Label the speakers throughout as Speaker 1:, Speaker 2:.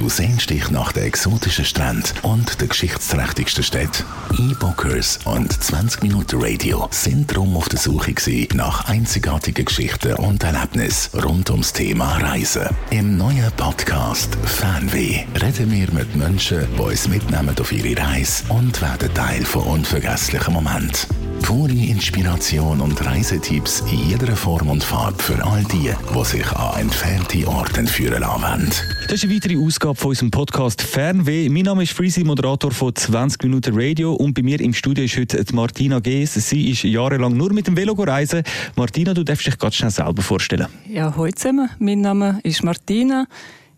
Speaker 1: Du sehnst dich nach den exotischen Stränden und den geschichtsträchtigsten Städten. E-Bookers und 20 Minuten Radio sind drum auf der Suche nach einzigartigen Geschichten und Erlebnissen rund ums Thema Reisen. Im neuen Podcast Fernweh reden wir mit Menschen, die uns mitnehmen auf ihre Reise und werden Teil von unvergesslichen Momenten. Pure Inspiration und Reisetipps in jeder Form und Farbe für all die, die sich an entfernte Orte führen lassen
Speaker 2: Das ist eine weitere Ausgabe von unserem Podcast Fernweh. Mein Name ist Freezy, Moderator von 20 Minuten Radio und bei mir im Studio ist heute Martina Gees. Sie ist jahrelang nur mit dem Velo reisen. Martina, du darfst dich ganz schnell selber vorstellen.
Speaker 3: Ja, heute zusammen. Mein Name ist Martina.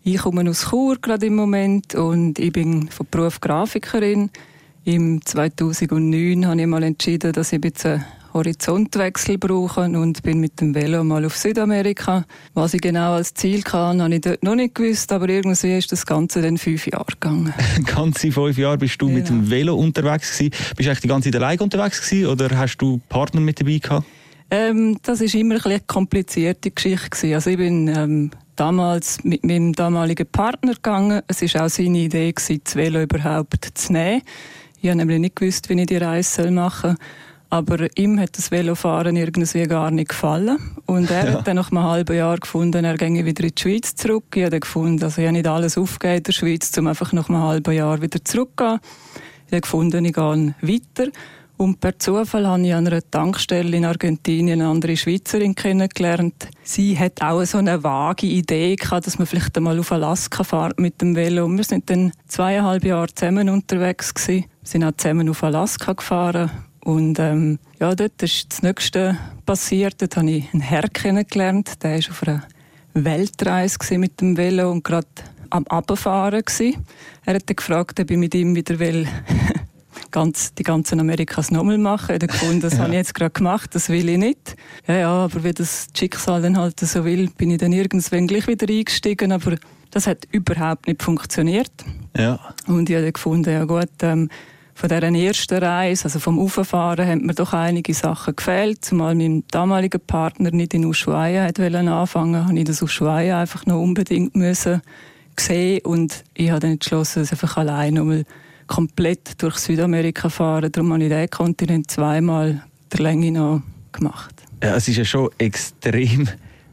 Speaker 3: Ich komme aus Chur gerade im Moment und ich bin von Beruf Grafikerin. Im 2009 habe ich mal entschieden, dass ich ein bisschen Horizontwechsel brauche und bin mit dem Velo mal auf Südamerika. Was ich genau als Ziel kann, habe ich dort noch nicht gewusst, aber irgendwie ist das Ganze dann fünf Jahre gegangen.
Speaker 2: Ganze fünf Jahre bist du genau. mit dem Velo unterwegs gewesen. Bist du eigentlich die ganze Zeit allein unterwegs gewesen oder hast du Partner mit dabei gehabt?
Speaker 3: Ähm, das ist immer ein eine komplizierte Geschichte gewesen. Also ich bin ähm, damals mit meinem damaligen Partner gegangen. Es ist auch seine Idee gewesen, das Velo überhaupt zu nehmen. Ich habe nämlich nicht gewusst, wie ich die Reise machen soll. Aber ihm hat das Velofahren irgendwie gar nicht gefallen. Und er ja. hat dann nach einem halben Jahr gefunden, er ginge wieder in die Schweiz zurück. Ich habe gefunden, also ich habe nicht alles aufgegeben in der Schweiz, um einfach nach einem halben Jahr wieder zurückzugehen. Ich habe gefunden, ich gehe weiter. Und per Zufall habe ich an einer Tankstelle in Argentinien eine andere Schweizerin kennengelernt. Sie hat auch so eine vage Idee gehabt, dass man vielleicht einmal auf Alaska fährt mit dem Velo. Und wir sind dann zweieinhalb Jahre zusammen unterwegs gewesen. Wir sind auch zusammen auf Alaska gefahren. Und ähm, ja, dort ist das Nächste passiert. Dort habe ich einen Herr kennengelernt. Der war auf einer Weltreise mit dem Velo und gerade am Abfahren. Er hat gefragt, ob ich mit ihm wieder will ganz, die ganzen Amerikas nochmal machen. Ich gefunden, das ja. habe ich jetzt gerade gemacht, das will ich nicht. Ja, ja, aber wie das Schicksal dann halt so will, bin ich dann irgendwann gleich wieder eingestiegen, aber das hat überhaupt nicht funktioniert.
Speaker 2: Ja.
Speaker 3: Und ich habe dann gefunden, ja gut, ähm, von dieser ersten Reise, also vom Auffahren, haben mir doch einige Sachen gefehlt. Zumal mein damaliger Partner nicht in Ushuaia hat anfangen habe ich das Ushuaia einfach noch unbedingt müssen sehen und ich habe dann entschlossen, es einfach allein nochmal komplett durch Südamerika fahren. Darum habe ich diesen Kontinent zweimal der Länge noch gemacht.
Speaker 2: Ja, es ist ja schon extrem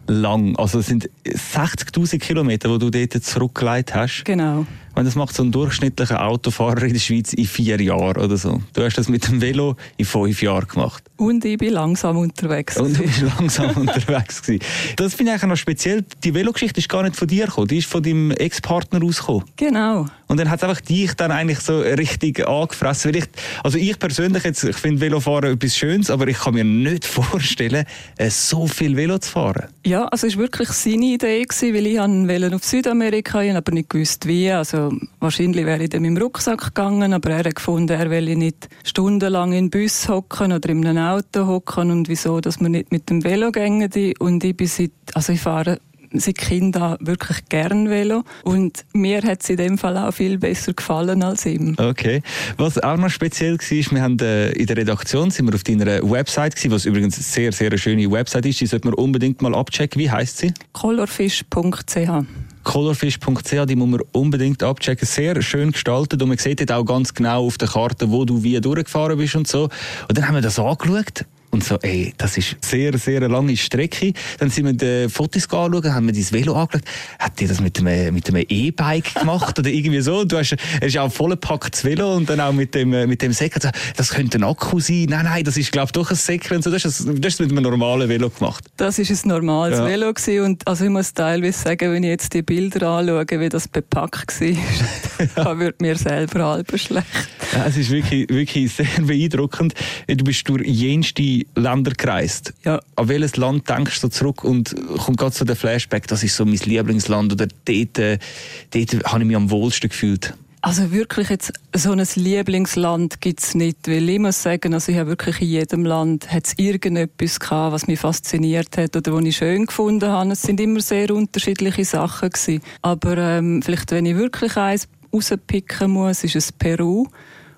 Speaker 2: lang. Also es sind 60.000 Kilometer, die du dort zurückgelegt hast.
Speaker 3: Genau.
Speaker 2: Und das macht so ein durchschnittlicher Autofahrer in der Schweiz in vier Jahren oder so. Du hast das mit dem Velo in fünf Jahren gemacht.
Speaker 3: Und ich bin langsam unterwegs.
Speaker 2: Und du bist langsam unterwegs gewesen. Das finde ich eigentlich noch speziell. Die Velogeschichte ist gar nicht von dir gekommen, die ist von deinem Ex-Partner ausgekommen.
Speaker 3: Genau.
Speaker 2: Und dann hat es einfach dich dann eigentlich so richtig angefressen. Ich, also ich persönlich jetzt, ich finde Velofahren etwas Schönes, aber ich kann mir nicht vorstellen, äh, so viel Velo zu fahren.
Speaker 3: Ja, also es war wirklich seine Idee gewesen, weil ich wollte auf Südamerika, ich aber nicht gewusst wie. Also wahrscheinlich wäre ich dann mit dem Rucksack gegangen, aber er hat gefunden, er will nicht stundenlang in Bus hocken oder in einem Auto hocken und wieso, dass man nicht mit dem Velo gehen. Und ich bin seit, also ich fahre seit Kind wirklich gern Velo und mir hat es in dem Fall auch viel besser gefallen als ihm.
Speaker 2: Okay. Was auch noch speziell war, wir haben äh, in der Redaktion sind wir auf deiner Website gewesen, was übrigens eine sehr, sehr schöne Website ist, die sollte man unbedingt mal abchecken. Wie heißt sie?
Speaker 3: colorfish.ch
Speaker 2: colorfish.ch, die muss man unbedingt abchecken. Sehr schön gestaltet und man sieht dort auch ganz genau auf der Karte, wo du wie durchgefahren bist und so. Und dann haben wir das angeschaut und so, ey, das ist sehr, sehr eine lange Strecke. Dann sind wir die Fotos anschauen, haben wir dein Velo angeschaut. Hat die das mit einem, mit einem E-Bike gemacht oder irgendwie so? Du hast, ist auch vollgepackt Velo und dann auch mit dem, mit dem Säcker. Das könnte ein Akku sein. Nein, nein, das ist, glaube ich, doch ein Säcker und so. Das hast du mit einem normalen Velo gemacht.
Speaker 3: Das ist ein normales ja. Velo gewesen und also ich muss teilweise sagen, wenn ich jetzt die Bilder anschaue, wie das bepackt war, ja. wird mir selber halb schlecht.
Speaker 2: Ja, es ist wirklich, wirklich sehr beeindruckend. Du bist durch jenste Länder gereist.
Speaker 3: Ja.
Speaker 2: An welches Land denkst du zurück und kommt gerade so der Flashback, das ist so mein Lieblingsland oder dort, äh, dort habe ich mich am wohlsten gefühlt?
Speaker 3: Also wirklich jetzt so ein Lieblingsland gibt es nicht, weil ich muss sagen, also ich habe wirklich in jedem Land hat's irgendetwas gehabt, was mich fasziniert hat oder was ich schön gefunden habe. Es sind immer sehr unterschiedliche Sachen gewesen. Aber ähm, vielleicht, wenn ich wirklich eins rauspicken muss, ist es Peru.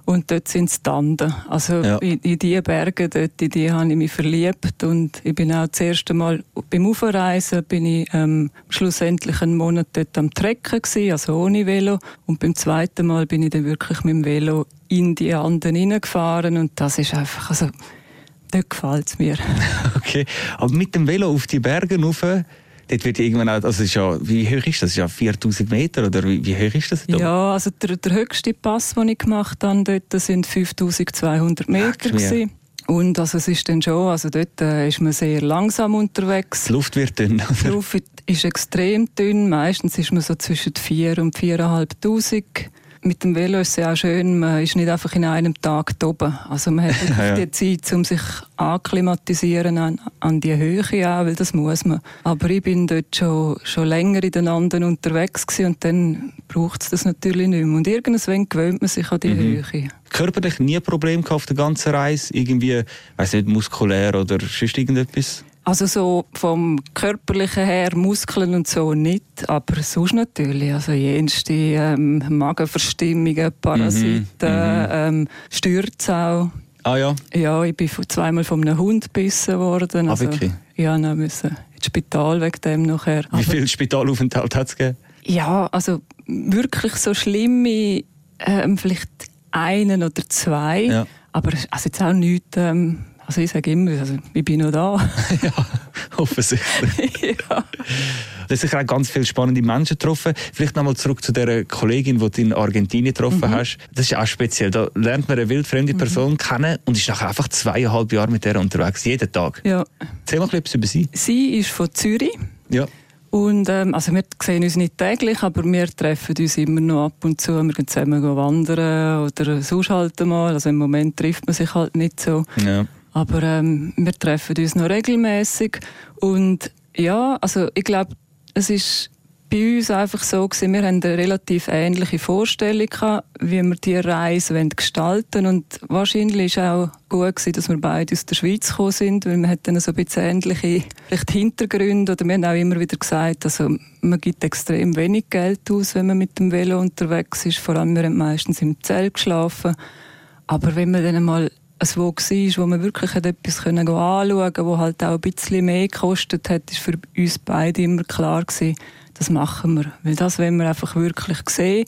Speaker 3: Und dort sind es Tanden. Also
Speaker 2: Ja.
Speaker 3: in, in diese Berge, dort, in die habe ich mich verliebt. Und ich bin auch das erste Mal beim Aufreisen, bin ich ähm, schlussendlich einen Monat dort am Trecken gewesen, also ohne Velo. Und beim zweiten Mal bin ich dann wirklich mit dem Velo in die Anden hineingefahren. Und das ist einfach, also, dort gefällt es mir.
Speaker 2: Okay. Aber mit dem Velo auf die Berge rauf, dort wird irgendwann auch, also es ist ja, wie hoch ist das? Ist ja 4000 Meter oder wie, wie hoch ist das? da?
Speaker 3: Ja, also der, der höchste Pass, den ich gemacht habe, dort, das sind 5200 Meter. Gewesen. Und also es ist dann schon, also dort äh, ist man sehr langsam unterwegs.
Speaker 2: Die Luft wird dünn.
Speaker 3: Die Luft ist extrem dünn. Meistens ist man so zwischen 4 und 4'500. Mit dem Velo ist es ja auch schön, man ist nicht einfach in einem Tag da oben. Also man hat wirklich
Speaker 2: Ja, ja.
Speaker 3: die Zeit, um sich akklimatisieren an, an die Höhe auch, weil das muss man. Aber ich bin dort schon, schon länger in den Anden unterwegs gewesen und dann braucht es das natürlich nicht mehr. Und irgendwann gewöhnt man sich an die
Speaker 2: Mhm.
Speaker 3: Höhe.
Speaker 2: Körperlich nie ein Problem gehabt auf der ganzen Reise? Irgendwie, weiß nicht, muskulär oder sonst irgendetwas?
Speaker 3: Also so vom körperlichen her, Muskeln und so nicht, aber sonst natürlich. Also jenste ähm, Magenverstimmungen, Parasiten,
Speaker 2: Mhm,
Speaker 3: ähm, Stürze auch.
Speaker 2: Ah ja.
Speaker 3: Ja, ich bin zweimal von einem Hund gebissen worden.
Speaker 2: Ah,
Speaker 3: Also,
Speaker 2: wirklich?
Speaker 3: Ja, dann müssen ins Spital wegen dem nachher.
Speaker 2: Wie viel Spitalaufenthalt hat es gegeben?
Speaker 3: Ja, also wirklich so schlimme, ähm, vielleicht einen oder zwei.
Speaker 2: Ja.
Speaker 3: Aber also jetzt auch nichts, ähm, also ich sage immer, also ich bin noch da.
Speaker 2: ja, offensichtlich.
Speaker 3: ja.
Speaker 2: Du hast sicher auch ganz viele spannende Menschen getroffen. Vielleicht nochmal zurück zu der Kollegin, die du in Argentinien getroffen hast. Das ist auch speziell. Da lernt man eine wildfremde Person kennen und ist nachher einfach zweieinhalb Jahre mit der unterwegs, jeden Tag.
Speaker 3: ja.
Speaker 2: Erzähl mal etwas über sie.
Speaker 3: Sie ist von Zürich.
Speaker 2: Ja.
Speaker 3: Und ähm, also wir sehen uns nicht täglich, aber wir treffen uns immer noch ab und zu. Wir gehen zusammen wandern oder sonst halt mal. Also im Moment trifft man sich halt nicht so.
Speaker 2: ja.
Speaker 3: Aber ähm, wir treffen uns noch regelmäßig und ja, also ich glaube, es ist bei uns einfach so gewesen, wir haben eine relativ ähnliche Vorstellung gehabt, wie wir die Reise wollen gestalten. Und wahrscheinlich ist auch gut gewesen, dass wir beide aus der Schweiz gekommen sind, weil wir hatten so ein bisschen ähnliche vielleicht Hintergründe. Oder wir haben auch immer wieder gesagt, also man gibt extrem wenig Geld aus, wenn man mit dem Velo unterwegs ist, vor allem wir haben meistens im Zelt geschlafen, aber wenn man dann einmal es wo war, wo man wirklich etwas anschauen konnte, wo halt auch ein bisschen mehr gekostet hat, ist für uns beide immer klar gewesen, das machen wir. Weil das wollen wir einfach wirklich sehen.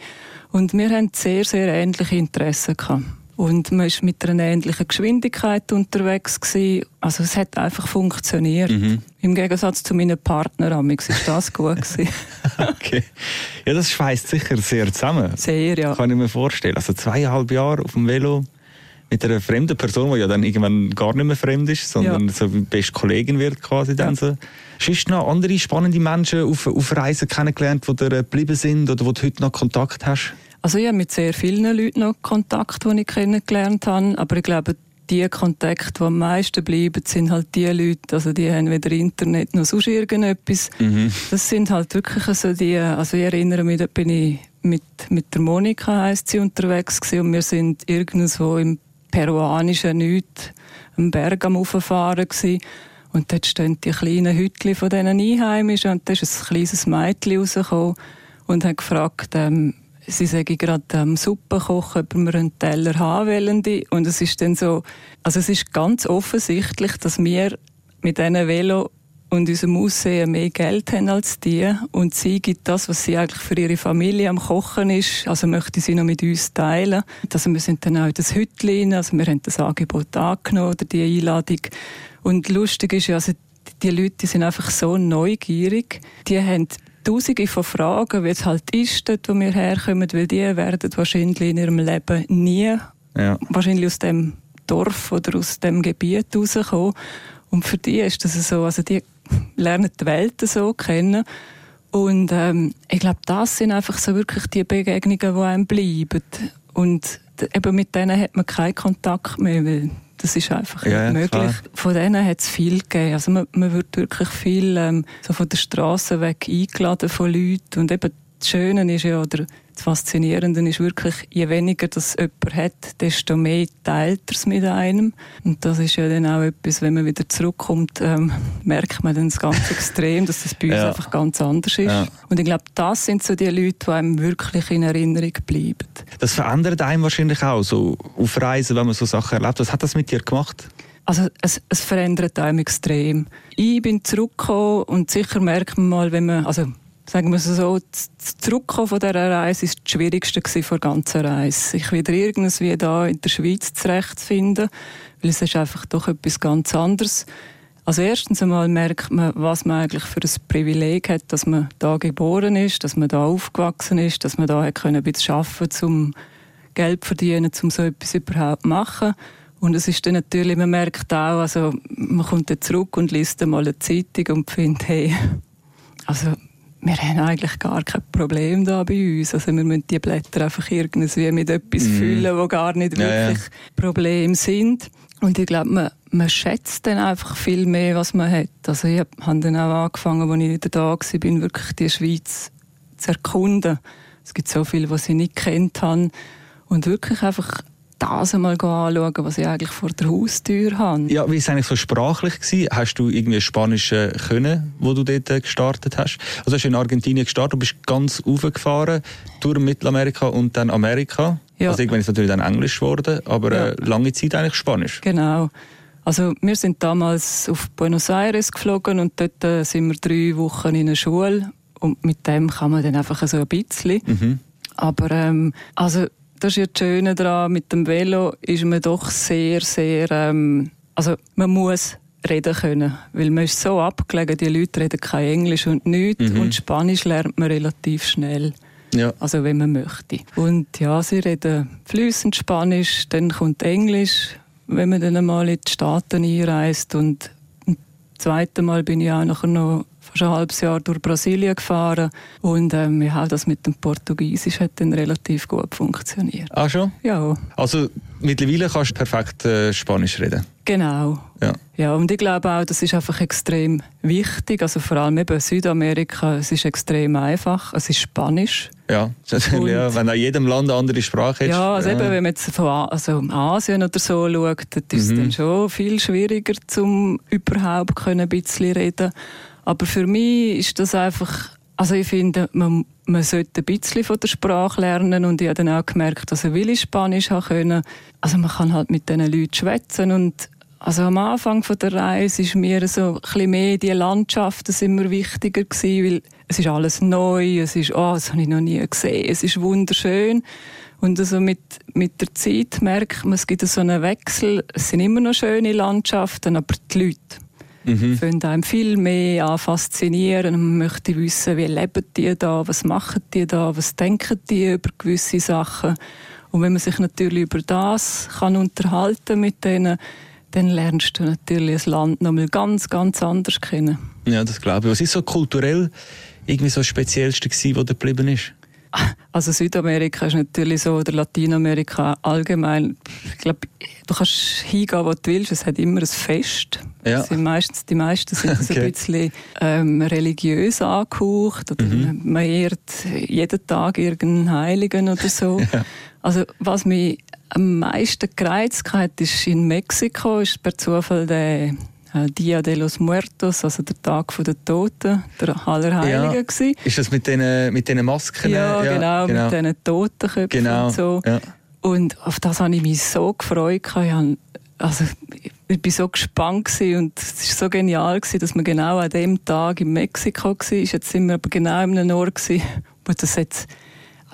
Speaker 3: Und wir haben sehr, sehr ähnliche Interessen gehabt. Und man ist mit einer ähnlichen Geschwindigkeit unterwegs gewesen. Also es hat einfach funktioniert. Im Gegensatz zu meinen Partnern, amix ist das gut gewesen.
Speaker 2: Okay. Ja, das schweißt sicher sehr zusammen.
Speaker 3: Sehr, ja.
Speaker 2: Kann ich mir vorstellen. Also zweieinhalb Jahre auf dem Velo mit einer fremden Person, die ja dann irgendwann gar nicht mehr fremd ist, sondern
Speaker 3: Ja.
Speaker 2: so wie beste Kollegin wird quasi dann so. Hast du noch andere spannende Menschen auf, auf Reisen kennengelernt, die dir geblieben sind oder wo du heute noch Kontakt hast?
Speaker 3: Also ich habe mit sehr vielen Leuten noch Kontakt, die ich kennengelernt habe, aber ich glaube, die Kontakte, die am meisten bleiben, sind halt die Leute, also die haben weder Internet noch sonst irgendetwas. Das sind halt wirklich so die, also ich erinnere mich, da bin ich mit, mit der Monika, heisst sie, unterwegs gewesen und wir sind irgendwo im peruanischen Nichts am Berg am Auffahren gewesen. Und dort stehen die kleinen Hütchen von diesen Einheimischen und da ist ein kleines Mädchen rausgekommen und hat gefragt, ähm, sie sage gerade ähm, Suppe kochen, ob wir einen Teller haben wollen. Und es ist dann so, also es ist ganz offensichtlich, dass wir mit diesen Velo und unserem Aussehen mehr Geld haben als die. Und sie gibt das, was sie eigentlich für ihre Familie am Kochen ist, also möchte sie noch mit uns teilen. Also wir sind dann auch in das Hütchen, also wir haben das Angebot angenommen oder die Einladung. Und lustig ist ja, also die Leute die sind einfach so neugierig. Die haben Tausende von Fragen, wie es halt ist, dort, wo wir herkommen, weil die werden wahrscheinlich in ihrem Leben nie
Speaker 2: Ja.
Speaker 3: wahrscheinlich aus dem Dorf oder aus dem Gebiet rauskommen. Und für die ist das so, also die lernen die Welt so kennen. Und ähm, ich glaube, das sind einfach so wirklich die Begegnungen, die einem bleiben. Und eben mit denen hat man keinen Kontakt mehr, weil das ist einfach
Speaker 2: ja,
Speaker 3: nicht möglich.
Speaker 2: klar.
Speaker 3: Von denen hat es viel gegeben. Also man, man wird wirklich viel ähm, so von der Straße weg eingeladen von Leuten. Und eben das Schöne ist ja, oder das Faszinierende ist wirklich, je weniger das jemand hat, desto mehr teilt er es mit einem. Und das ist ja dann auch etwas, wenn man wieder zurückkommt, ähm, merkt man dann ganz extrem, dass das bei uns ja. einfach ganz anders ist. Ja. Und ich glaube, das sind so die Leute, die einem wirklich in Erinnerung bleiben.
Speaker 2: Das verändert einem wahrscheinlich auch, so auf Reisen, wenn man so Sachen erlebt. Was hat das mit dir gemacht?
Speaker 3: Also es, es verändert einem extrem. Ich bin zurückgekommen und sicher merkt man mal, wenn man, also sagen wir so, das Zurückkommen von dieser Reise war das Schwierigste der ganzen Reise. Sich wieder irgendwie da in der Schweiz zurechtzufinden, weil es ist einfach doch etwas ganz anderes. Also erstens einmal merkt man, was man eigentlich für ein Privileg hat, dass man da geboren ist, dass man da aufgewachsen ist, dass man da hat können ein bisschen arbeiten um Geld zu verdienen, um so etwas überhaupt zu machen. Und es ist dann natürlich, man merkt auch, also man kommt dann zurück und liest dann mal eine Zeitung und findet, hey, also wir haben eigentlich gar kein Problem da bei uns. Also wir müssen die Blätter einfach irgendwie mit etwas mm. füllen, wo gar nicht wirklich ja, ja. Probleme sind. Und ich glaube, man, man schätzt dann einfach viel mehr, was man hat. Also ich habe dann auch angefangen, als ich wieder da war, bin, wirklich die Schweiz zu erkunden. Es gibt so viel, was ich nicht kennt habe. Und wirklich einfach das einmal anschauen, was ich eigentlich vor der Haustür habe.
Speaker 2: Ja, wie war es eigentlich so sprachlich? Gewesen? Hast du irgendwie Spanisch können, wo du dort äh, gestartet hast? Also hast du in Argentinien gestartet, du bist ganz aufgefahren durch Mittelamerika und dann Amerika. Ja. Also irgendwann ist es natürlich dann Englisch geworden, aber ja. äh, lange Zeit eigentlich Spanisch.
Speaker 3: Genau. Also wir sind damals auf Buenos Aires geflogen und dort äh, sind wir drei Wochen in der Schule und mit dem kann man dann einfach so ein bisschen. Mhm. Aber ähm, also das ist ja das Schöne daran, mit dem Velo ist man doch sehr, sehr, ähm, also man muss reden können, weil man ist so abgelegen, die Leute reden kein Englisch und nichts mhm. und Spanisch lernt man relativ schnell. Ja. Also wenn man möchte. Und ja, sie reden fließend Spanisch, dann kommt Englisch, wenn man dann einmal in die Staaten einreist und das zweite Mal bin ich auch nachher noch fast ein halbes Jahr durch Brasilien gefahren und ähm, ja, das mit dem Portugiesisch hat dann relativ gut funktioniert.
Speaker 2: Ah schon?
Speaker 3: Ja.
Speaker 2: Also mittlerweile kannst du perfekt äh, Spanisch reden?
Speaker 3: Genau. Ja. ja, und ich glaube auch, das ist einfach extrem wichtig, also vor allem eben Südamerika, es ist extrem einfach, es ist Spanisch.
Speaker 2: Ja, und, ja wenn auch jedem Land eine andere Sprache
Speaker 3: hat. Ja, also ja. eben, wenn man jetzt von also Asien oder so schaut, dann ist es mhm. dann schon viel schwieriger, um überhaupt können ein bisschen reden aber für mich ist das einfach, also ich finde, man, man sollte ein bisschen von der Sprache lernen und ich habe dann auch gemerkt, dass ich will Spanisch haben können. Also man kann halt mit diesen Leuten schwätzen und also am Anfang von der Reise ist mir so ein bisschen mehr die Landschaften mir wichtiger gewesen, weil es ist alles neu, es ist, oh, das habe ich noch nie gesehen, es ist wunderschön. Und also mit, mit der Zeit merkt man, es gibt so einen Wechsel. Es sind immer noch schöne Landschaften, aber die Leute, mhm. fangen einem viel mehr an faszinieren. Man möchte wissen, wie leben die da, was machen die da, was denken die über gewisse Sachen. Und wenn man sich natürlich über das kann unterhalten mit denen, dann lernst du natürlich das Land nochmal ganz, ganz anders kennen.
Speaker 2: Ja, das glaube ich. Was ist so kulturell irgendwie so das Speziellste gewesen, was da geblieben ist?
Speaker 3: Also Südamerika ist natürlich so, oder Lateinamerika allgemein. Ich glaube, du kannst hingehen, wo du willst. Es hat immer ein Fest. Ja. Sind meistens, die meisten sind okay. ein bisschen ähm, religiös angehaucht. Oder mhm. Man ehrt jeden Tag irgendeinen Heiligen oder so. Ja. Also was mich am meisten gereizt hat, ist in Mexiko, ist per Zufall der Dia de los Muertos, also der Tag der Toten, der Allerheiligen. Ja.
Speaker 2: Ist das mit den, mit den Masken?
Speaker 3: Ja, ja genau, genau, mit diesen Totenköpfen genau. und so. Ja. Und auf das habe ich mich so gefreut. Ich habe, also, ich war so gespannt und es war so genial, dass man genau an dem Tag in Mexiko war. Jetzt sind wir aber genau in einem Ort, wo das jetzt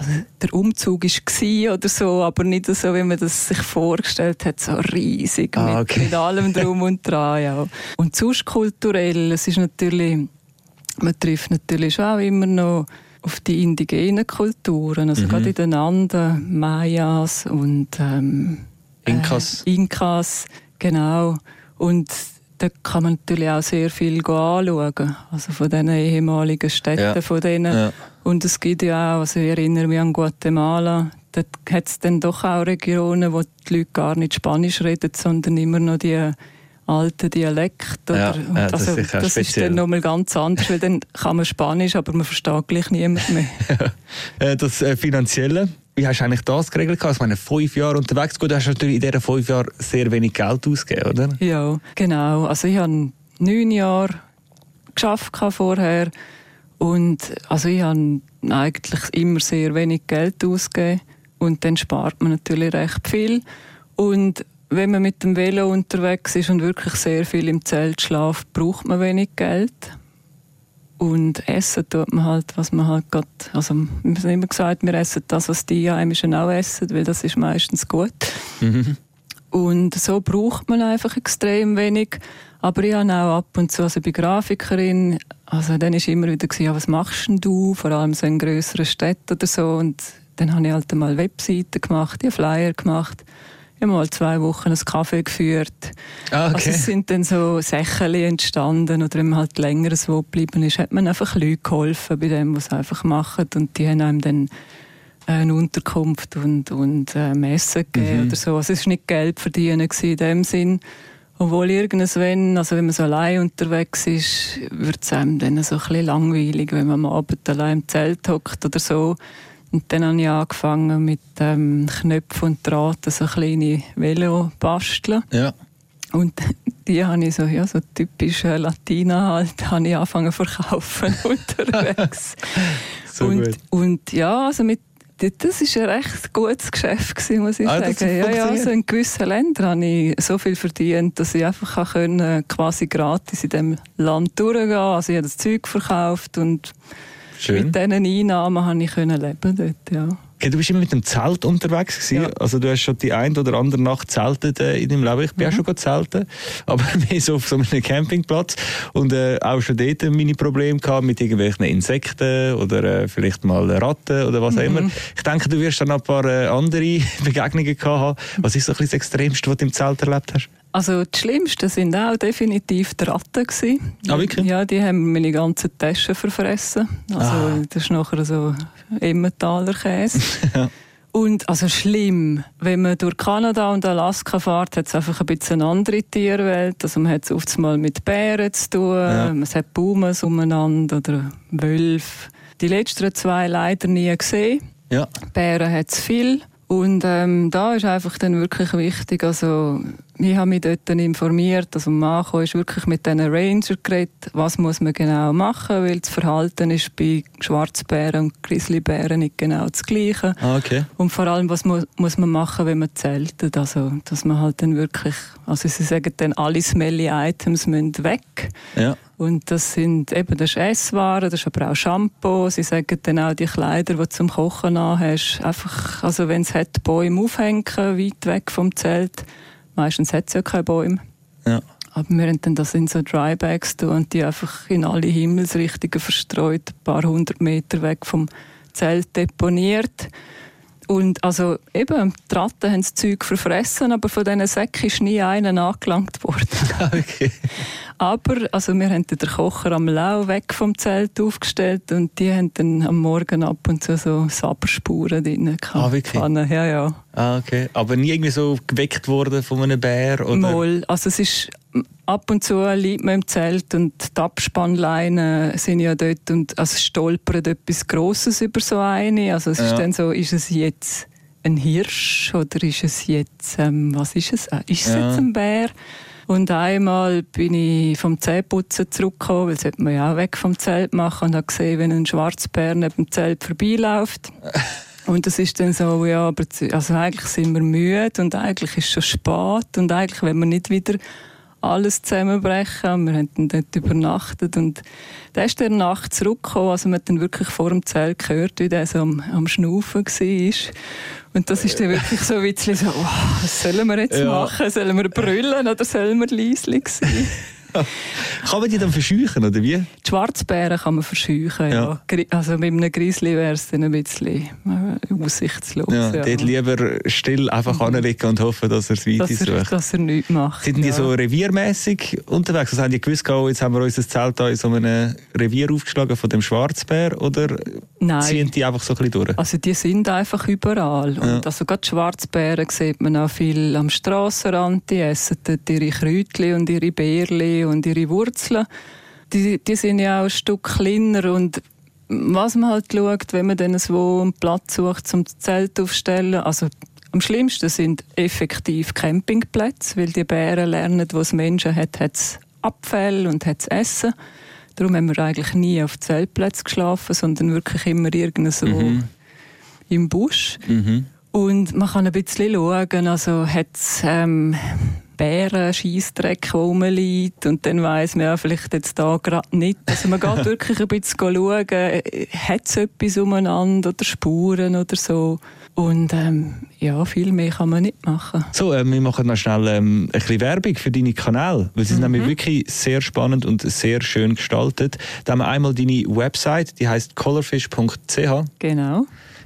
Speaker 3: also der Umzug war oder so, aber nicht so, wie man das sich vorgestellt hat, so riesig ah, okay. mit, mit, allem drum und dran. Ja. Und sonst kulturell, es ist natürlich, man trifft natürlich schon auch immer noch auf die indigenen Kulturen, also mhm. gerade in den Anden, Mayas und ähm,
Speaker 2: Inkas.
Speaker 3: Äh, Inkas, genau. Und da kann man natürlich auch sehr viel anschauen. Also von diesen ehemaligen Städten, ja. von denen. Ja. Und es gibt ja auch, also ich erinnere mich an Guatemala, dort hat es dann doch auch Regionen, wo die Leute gar nicht Spanisch reden, sondern immer noch die alten Dialekt. Oder,
Speaker 2: Ja, ja, das
Speaker 3: also,
Speaker 2: ist
Speaker 3: das ist dann nochmal ganz anders, weil dann kann man Spanisch, aber man versteht gleich niemand mehr.
Speaker 2: Äh, das äh, Finanzielle, wie hast du eigentlich das geregelt? Ich meine, fünf Jahre unterwegs, gut, du hast natürlich in diesen fünf Jahren sehr wenig Geld ausgegeben, oder?
Speaker 3: ja, genau. Also ich habe neun Jahre geschafft vorher und also ich habe eigentlich immer sehr wenig Geld ausgegeben und dann spart man natürlich recht viel und wenn man mit dem Velo unterwegs ist und wirklich sehr viel im Zelt schläft, braucht man wenig Geld. Und essen tut man halt, was man halt gerade, also wir haben immer gesagt, wir essen das, was die Einheimischen auch essen, weil das ist meistens gut. Und so braucht man einfach extrem wenig. Aber ich habe auch ab und zu, also ich bin Grafikerin, also dann ist immer wieder gewesen, ja, was machst denn du? Vor allem so in grösseren Städten oder so. Und dann habe ich halt mal Webseiten gemacht, ich Flyer gemacht. Ich habe mal zwei Wochen ein Kaffee geführt.
Speaker 2: Ah,
Speaker 3: Also es sind dann so Sachen entstanden oder wenn man halt länger so geblieben ist, hat man einfach Leute geholfen bei dem, was sie einfach machen und die haben einem dann eine Unterkunft und, und äh, Messen gegeben
Speaker 2: Mhm.
Speaker 3: oder so. Also es war nicht Geld verdienen in dem Sinn. Obwohl irgendwann, also wenn man so allein unterwegs ist, wird es einem dann so ein bisschen langweilig, wenn man am Abend allein im Zelt hockt oder so. Und dann habe ich angefangen mit ähm, Knöpfen und Draht so kleine Velo basteln.
Speaker 2: Ja.
Speaker 3: Und die habe ich so, ja, so typisch äh, Latina halt, habe ich angefangen zu verkaufen unterwegs.
Speaker 2: So
Speaker 3: und,
Speaker 2: gut.
Speaker 3: und ja, also mit, das ist ein recht gutes Geschäft gewesen, muss ich
Speaker 2: Ah,
Speaker 3: sagen. Ja, ja, also in gewissen Ländern habe ich so viel verdient, dass ich einfach können, quasi gratis in dem Land durchgehen. Also ich habe das Zeug verkauft und
Speaker 2: Schön.
Speaker 3: mit diesen Einnahmen habe ich können leben dort, ja.
Speaker 2: Okay, du bist immer mit dem Zelt unterwegs gewesen.
Speaker 3: Ja.
Speaker 2: Also du hast schon die ein oder andere Nacht zeltet äh, in deinem Leben. Ich bin
Speaker 3: Mhm.
Speaker 2: auch schon gezeltet, aber mehr so auf so einem Campingplatz und äh, auch schon dort meine Probleme gehabt mit irgendwelchen Insekten oder äh, vielleicht mal Ratten oder was auch
Speaker 3: Mhm.
Speaker 2: immer. Ich denke, du wirst dann ein paar äh, andere Begegnungen gehabt haben. Was ist so ein bisschen das Extremste, was du im Zelt erlebt hast?
Speaker 3: Also die Schlimmsten sind auch definitiv die Ratten gewesen.
Speaker 2: Ah, wirklich?
Speaker 3: Ja, die haben meine ganzen Taschen verfressen. Also
Speaker 2: Ah.
Speaker 3: das ist nachher so Emmentaler Käse. Und also schlimm, wenn man durch Kanada und Alaska fährt, hat es einfach ein bisschen eine andere Tierwelt. Also man hat es oft mal mit Bären zu tun,
Speaker 2: Ja.
Speaker 3: man hat Baumes umeinander oder Wölfe. Die letzten zwei leider nie gesehen.
Speaker 2: Ja.
Speaker 3: Bären hat es viel. Und ähm, da ist einfach dann wirklich wichtig, also ich habe mich dort dann informiert, also Marco ist wirklich mit diesen Ranger geredet, was muss man genau machen, weil das Verhalten ist bei Schwarzbären und Grizzlybären nicht genau das gleiche.
Speaker 2: Ah, okay.
Speaker 3: Und vor allem, was mu muss man machen, wenn man zeltet, also dass man halt dann wirklich, also sie sagen dann, alle smelly Items müssen weg.
Speaker 2: Ja.
Speaker 3: Und das sind eben das ist Esswaren, das ist aber auch Shampoo. Sie sagen dann auch die Kleider, die du zum Kochen hast, einfach, also wenn es hat, Bäume aufhängen, weit weg vom Zelt. Meistens hat es ja keine Bäume.
Speaker 2: Ja.
Speaker 3: Aber wir haben dann das in so Drybags und die einfach in alle Himmelsrichtungen verstreut, ein paar hundert Meter weg vom Zelt deponiert. Und also eben, die Ratten haben das Zeug verfressen, aber von diesen Säcken ist nie einer angelangt worden.
Speaker 2: Okay.
Speaker 3: Aber also wir haben den Kocher am Lau weg vom Zelt aufgestellt und die haben dann am Morgen ab und zu so Sabberspuren drin.
Speaker 2: Ah, wirklich?
Speaker 3: Pfanne, Ja, ja.
Speaker 2: Ah, okay. Aber nie irgendwie so geweckt worden von einem Bär? Oder?
Speaker 3: Mal. Also es ist ab und zu liegt man im Zelt und die Abspannleinen sind ja dort und also stolpert etwas Grosses über so eine. Also es
Speaker 2: Ja.
Speaker 3: ist dann so, ist es jetzt ein Hirsch oder ist es jetzt, ähm, was ist es? Äh, Ist es
Speaker 2: Ja.
Speaker 3: jetzt ein Bär? Und einmal bin ich vom Zähneputzen zurückgekommen, weil das sollte man ja auch weg vom Zelt machen und habe gesehen, wenn ein Schwarzbär neben dem Zelt vorbeiläuft. Und das ist dann so, ja, aber also eigentlich sind wir müde und eigentlich ist es schon spät und eigentlich wenn wir nicht wieder alles zusammenbrechen. Wir haben dann dort übernachtet und der ist dann Nacht zurückgekommen, also man hat dann wirklich vor dem Zelt gehört, wie der so am, am Schnaufen war. Und das ist dann wirklich so ein bisschen so, oh, was sollen wir jetzt
Speaker 2: Ja.
Speaker 3: machen? Sollen wir brüllen oder sollen wir leislich sein?
Speaker 2: Kann man die dann verscheuchen, oder wie?
Speaker 3: Die Schwarzbären kann man verscheuchen, ja.
Speaker 2: Ja.
Speaker 3: Also mit einem Grizzly wäre es dann ein bisschen äh, aussichtslos.
Speaker 2: Ja,
Speaker 3: ja.
Speaker 2: Dort lieber still einfach anlegen und hoffen, dass er es weiter
Speaker 3: dass, er,
Speaker 2: sucht.
Speaker 3: dass er nichts macht.
Speaker 2: Sind die
Speaker 3: ja.
Speaker 2: so reviermäßig unterwegs? Also haben die gewusst, oh, jetzt haben wir unser Zelt da in so einem Revier aufgeschlagen von dem Schwarzbär? Oder
Speaker 3: Nein.
Speaker 2: ziehen die einfach so ein bisschen durch?
Speaker 3: Also die sind einfach überall.
Speaker 2: Ja.
Speaker 3: Und also gerade Schwarzbären sieht man auch viel am Strassenrand. Die essen dort ihre Kräutchen und ihre Beerli und ihre Wurzeln. Die, die sind ja auch ein Stück kleiner und was man halt schaut, wenn man dann so einen Platz sucht zum Zelt aufstellen, also am schlimmsten sind effektiv Campingplätze, weil die Bären lernen, wo es Menschen hat, hat es Abfälle und hat es Essen. Darum haben wir eigentlich nie auf Zeltplätzen geschlafen, sondern wirklich immer irgendwo so im Busch.
Speaker 2: Mhm.
Speaker 3: Und man kann ein bisschen schauen, also hat es ähm, Bären, Scheissdreck, der rumliegt und dann weiss man ja vielleicht jetzt da gerade nicht. Also man geht wirklich ein bisschen schauen, hat es etwas umeinander oder Spuren oder so. Und ähm, ja, viel mehr kann man nicht machen.
Speaker 2: So, äh, wir machen noch schnell ähm, ein bisschen Werbung für deine Kanäle, weil sie sind nämlich wirklich sehr spannend und sehr schön gestaltet. Da haben wir einmal deine Website, die heißt colorfish.ch.
Speaker 3: Genau.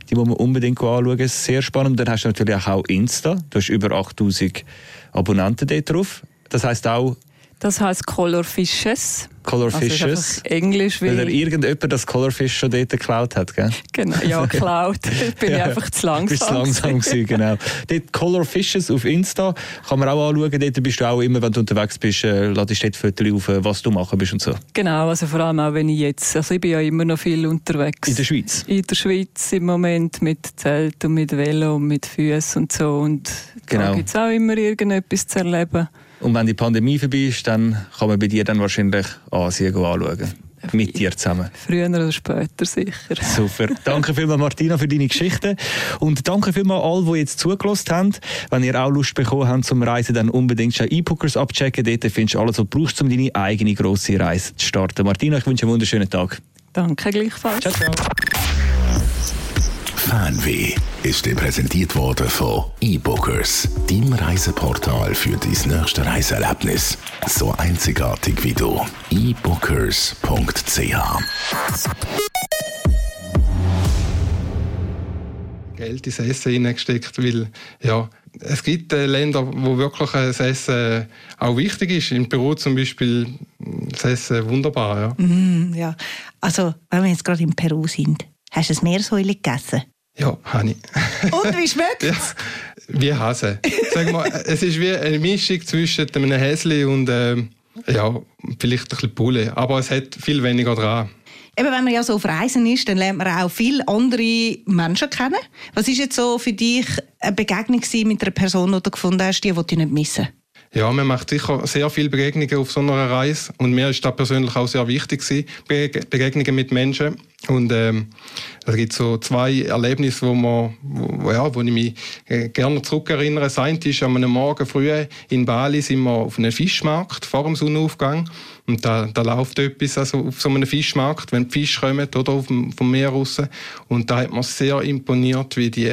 Speaker 2: Die muss man unbedingt anschauen. Sehr spannend. Dann hast du natürlich auch Insta. Du hast über 8000 Abonnenten dort drauf. Das heißt auch
Speaker 3: Das heisst Color Fishes.
Speaker 2: Color
Speaker 3: Also
Speaker 2: Fishes.
Speaker 3: Englisch,
Speaker 2: weil
Speaker 3: weil
Speaker 2: irgendjemand das Colorfish schon dort geklaut hat, gell?
Speaker 3: genau, ja, Cloud. bin ich
Speaker 2: Ja.
Speaker 3: einfach zu langsam.
Speaker 2: Bist zu langsam gewesen, genau. Dort Color Fishes auf Insta kann man auch anschauen. Dort bist du auch immer, wenn du unterwegs bist, äh, ladest du dort Fotos auf, äh, was du machen bist und so.
Speaker 3: Genau, also vor allem auch wenn ich jetzt, also ich bin ja immer noch viel unterwegs.
Speaker 2: In der Schweiz.
Speaker 3: in der Schweiz im Moment mit Zelt und mit Velo und mit Füßen und so. Und
Speaker 2: Genau.
Speaker 3: da gibt es auch immer irgendetwas zu erleben.
Speaker 2: Und wenn die Pandemie vorbei ist, dann kann man bei dir dann wahrscheinlich Asien anschauen. Mit dir zusammen.
Speaker 3: Früher oder später sicher.
Speaker 2: Super. Danke vielmals, Martina, für deine Geschichte. Und danke vielmals allen, die jetzt zugelassen haben. Wenn ihr auch Lust bekommen habt zum Reisen, dann unbedingt schon E-Bookers abchecken. Dort findest du alles, was du brauchst, um deine eigene grosse Reise zu starten. Martina, ich wünsche einen wunderschönen Tag.
Speaker 3: Danke gleichfalls.
Speaker 2: Ciao, ciao.
Speaker 1: Fernweh ist dir präsentiert worden von eBookers, dein Reiseportal für dein nächste Reiseerlebnis. So einzigartig wie du. eBookers.ch
Speaker 4: Geld ins Essen hineingesteckt, weil ja, es gibt äh, Länder, wo wirklich äh, das Essen äh, auch wichtig ist. In Peru zum Beispiel mh, das Essen wunderbar. Ja,
Speaker 5: Mm, ja. Also, wenn wir jetzt gerade in Peru sind, hast du ein Meersäule gegessen?
Speaker 4: Ja habe ich.
Speaker 5: Und wie schmeckt
Speaker 4: ja, wie Hase. Sag mal, es ist wie eine Mischung zwischen einem Häsli und ähm, ja, vielleicht ein bisschen Pulle. Aber es hat viel weniger dran.
Speaker 5: Eben, wenn man ja so auf Reisen ist, dann lernt man auch viele andere Menschen kennen. Was ist jetzt so für dich eine Begegnung mit einer Person, die du gefunden hast, die willst du nicht missen?
Speaker 4: Ja, man macht sicher sehr viele Begegnungen auf so einer Reise und mir ist das persönlich auch sehr wichtig gewesen, Bege- Begegnungen mit Menschen und ähm, es gibt so zwei Erlebnisse, wo, man, wo, ja, wo ich mich äh, gerne zurückerinnere. Das eine ist, an einem Morgen früh in Bali sind wir auf einem Fischmarkt vor dem Sonnenaufgang und da, da läuft etwas also auf so einem Fischmarkt, wenn die Fische kommen oder dem, vom Meer raus und da hat man sehr imponiert, wie die,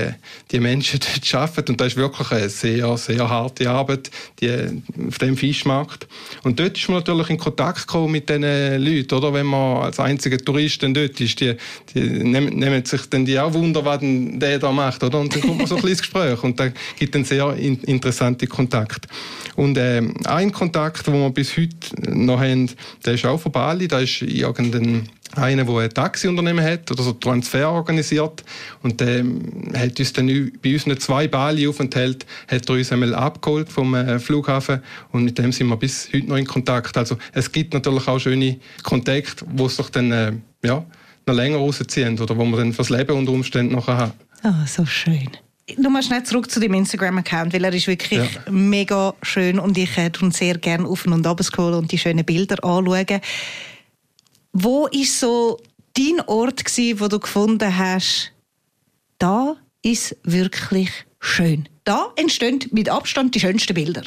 Speaker 4: die Menschen dort arbeiten und das ist wirklich eine sehr, sehr harte Arbeit die, auf dem Fischmarkt. Und dort ist man natürlich in Kontakt gekommen mit diesen Leuten, oder? Wenn man als einziger Tourist dann dort ist, die, die nehmen, nehmen sich dann die auch Wunder, was der da macht, oder? Und dann kommt man so ein ins Gespräch und da gibt einen sehr in, interessante Kontakt. Und ähm, ein Kontakt, den wir bis heute noch haben, der ist auch von Bali, da ist irgendein einer, der ein Taxiunternehmen hat oder so Transfer organisiert und der ähm, hat uns dann bei unseren zwei Bali-Aufenthalten hat er uns einmal abgeholt vom äh, Flughafen und mit dem sind wir bis heute noch in Kontakt. Also es gibt natürlich auch schöne Kontakte, wo sich dann äh, ja, noch länger rausziehen oder wo man dann fürs Leben unter Umständen noch haben.
Speaker 5: Ah, so schön. Nochmal schnell zurück zu dem Instagram-Account, weil er ist wirklich
Speaker 4: Ja.
Speaker 5: mega schön und ich äh, tue sehr gerne auf und ab scrollen und die schönen Bilder anschauen. Wo ist so dein Ort gsi, wo du gefunden hast, da ist wirklich schön. Da entstehen mit Abstand die schönsten Bilder.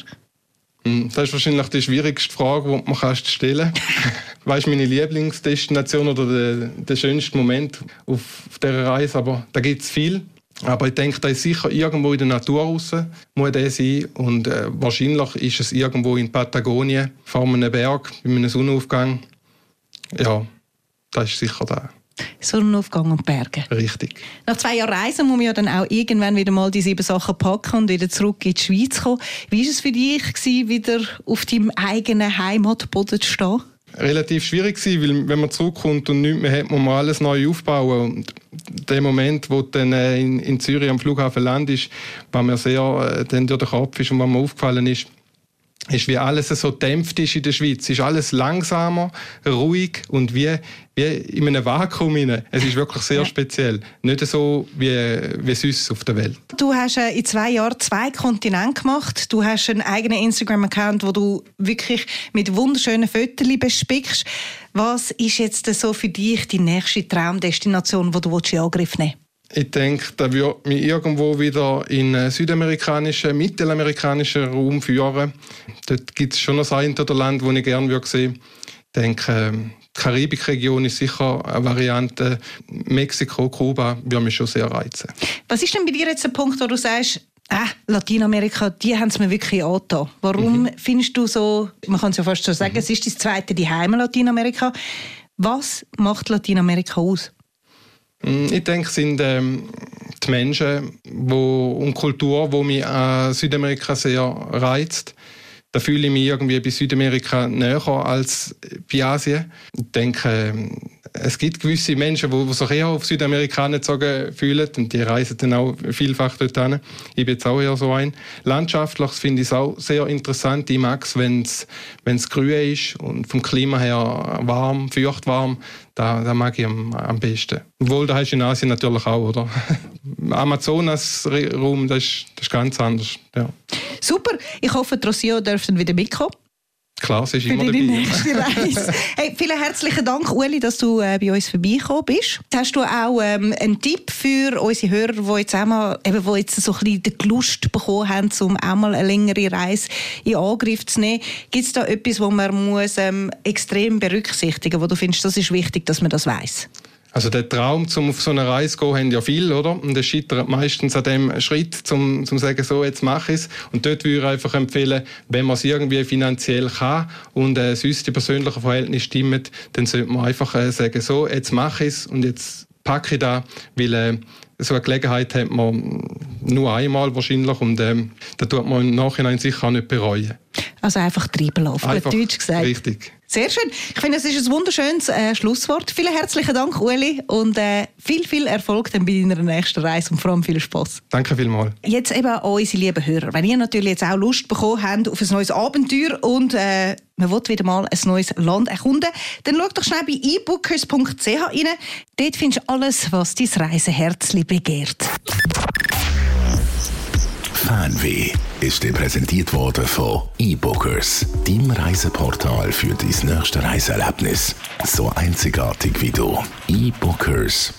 Speaker 4: Hm, Das ist wahrscheinlich die schwierigste Frage, die man kannst stellen Weißt du, meine Lieblingsdestination oder der, der schönste Moment auf, auf dieser Reise? Aber da gibt es viel. Aber ich denke, da ist sicher irgendwo in der Natur raus, muss der sein. Und äh, wahrscheinlich ist es irgendwo in Patagonien, vor einem Berg, bei einem Sonnenaufgang. Ja, das ist sicher da.
Speaker 5: Sonnenaufgang und Berge.
Speaker 4: Richtig.
Speaker 5: Nach zwei Jahren Reisen muss man ja dann auch irgendwann wieder mal die sieben Sachen packen und wieder zurück in die Schweiz kommen. Wie war es für dich, gewesen, wieder auf deinem eigenen Heimatboden zu stehen?
Speaker 4: Relativ schwierig gewesen, weil wenn man zurückkommt und nichts mehr hat, muss man alles neu aufbauen. Und der Moment, wo dann äh, in, in Zürich am Flughafen landest, war mir sehr äh, dann durch den Kopf ist und was mir aufgefallen ist, ist, wie alles so dämpft ist in der Schweiz. Ist alles langsamer, ruhig und wie, wie in einem Vakuum rein. Es ist wirklich sehr ja. speziell. Nicht so wie, wie sonst auf der Welt.
Speaker 5: Du hast äh, in zwei Jahren zwei Kontinente gemacht. Du hast einen eigenen Instagram-Account, wo du wirklich mit wunderschönen Fotos bespickst. Was ist jetzt so für dich die nächste Traumdestination, wo du in Angriff nehmen willst?
Speaker 4: Ich denke, da wird mich irgendwo wieder in den südamerikanischen, mittelamerikanischen Raum führen. Dort gibt es schon noch ein oder Land, das ich gerne würde sehen Ich denke, ähm, die Karibikregion ist sicher eine Variante. Mexiko, Kuba würde mich schon sehr reizen.
Speaker 5: Was ist denn bei dir jetzt der Punkt, wo du sagst, ah, Lateinamerika, die haben es mir wirklich angetan. Warum mhm. findest du so, man kann es ja fast so sagen, mhm. es ist das zweite die Heime Lateinamerika. Was macht Lateinamerika aus?
Speaker 4: Mm, ich denke, es sind ähm, die Menschen wo, und Kultur, die mich an Südamerika sehr reizt. Da fühle ich mich irgendwie bei Südamerika näher als bei Asien. Ich denke, ähm, es gibt gewisse Menschen, die sich eher auf Südamerika gezogen fühlen und die reisen dann auch vielfach dorthin. Ich bin jetzt auch eher so ein. Landschaftlich finde ich es auch sehr interessant. Ich mag es, wenn es grün ist und vom Klima her warm, feucht warm. Da, da mag ich am, am besten. Obwohl, da hast du in Asien natürlich auch, oder? Amazonas-Raum, das ist, das ist ganz anders. Ja.
Speaker 5: Super, ich hoffe, Rossio dürfte wieder mitkommen.
Speaker 4: Klar, sie ist immer dabei.
Speaker 5: Nächste Reise. hey, vielen herzlichen Dank, Uli, dass du äh, bei uns vorbeigekommen bist. Hast du auch ähm, einen Tipp für unsere Hörer, die jetzt, einmal, eben, die jetzt so ein bisschen die Lust bekommen haben, um einmal eine längere Reise in Angriff zu nehmen? Gibt es da etwas, was man muss, ähm, extrem berücksichtigen muss, wo du findest, das ist wichtig, dass man das weiß?
Speaker 4: Also der Traum, zum auf so eine Reise zu gehen, haben ja viele, oder? Und es scheitert meistens an dem Schritt, zum, zum sagen, so, jetzt mache ich es. Und dort würde ich einfach empfehlen, wenn man es irgendwie finanziell kann und äh, sonst die persönlichen Verhältnisse stimmen, dann sollte man einfach äh, sagen, so, jetzt mache ich es und jetzt packe ich da, weil äh, so eine Gelegenheit hat man nur einmal wahrscheinlich und ähm, da tut man im Nachhinein sicher auch nicht bereuen.
Speaker 5: Also einfach treiben lassen,
Speaker 4: einfach,
Speaker 5: Deutsch gesagt.
Speaker 4: Richtig.
Speaker 5: Sehr schön. Ich finde, es ist ein wunderschönes äh, Schlusswort. Vielen herzlichen Dank, Uli, und äh, viel, viel Erfolg dann bei deiner nächsten Reise und vor allem viel Spaß.
Speaker 4: Danke vielmals.
Speaker 5: Jetzt eben an unsere lieben Hörer. Wenn ihr natürlich jetzt auch Lust bekommen habt auf ein neues Abenteuer und äh, man will wieder mal ein neues Land erkunden, dann schaut doch schnell bei ebookers.ch rein. Dort findest du alles, was dein Reiseherz begehrt.
Speaker 1: Fernweh ist dir präsentiert worden von eBookers, dein Reiseportal für dein nächste Reiseerlebnis. So einzigartig wie du. eBookers.ch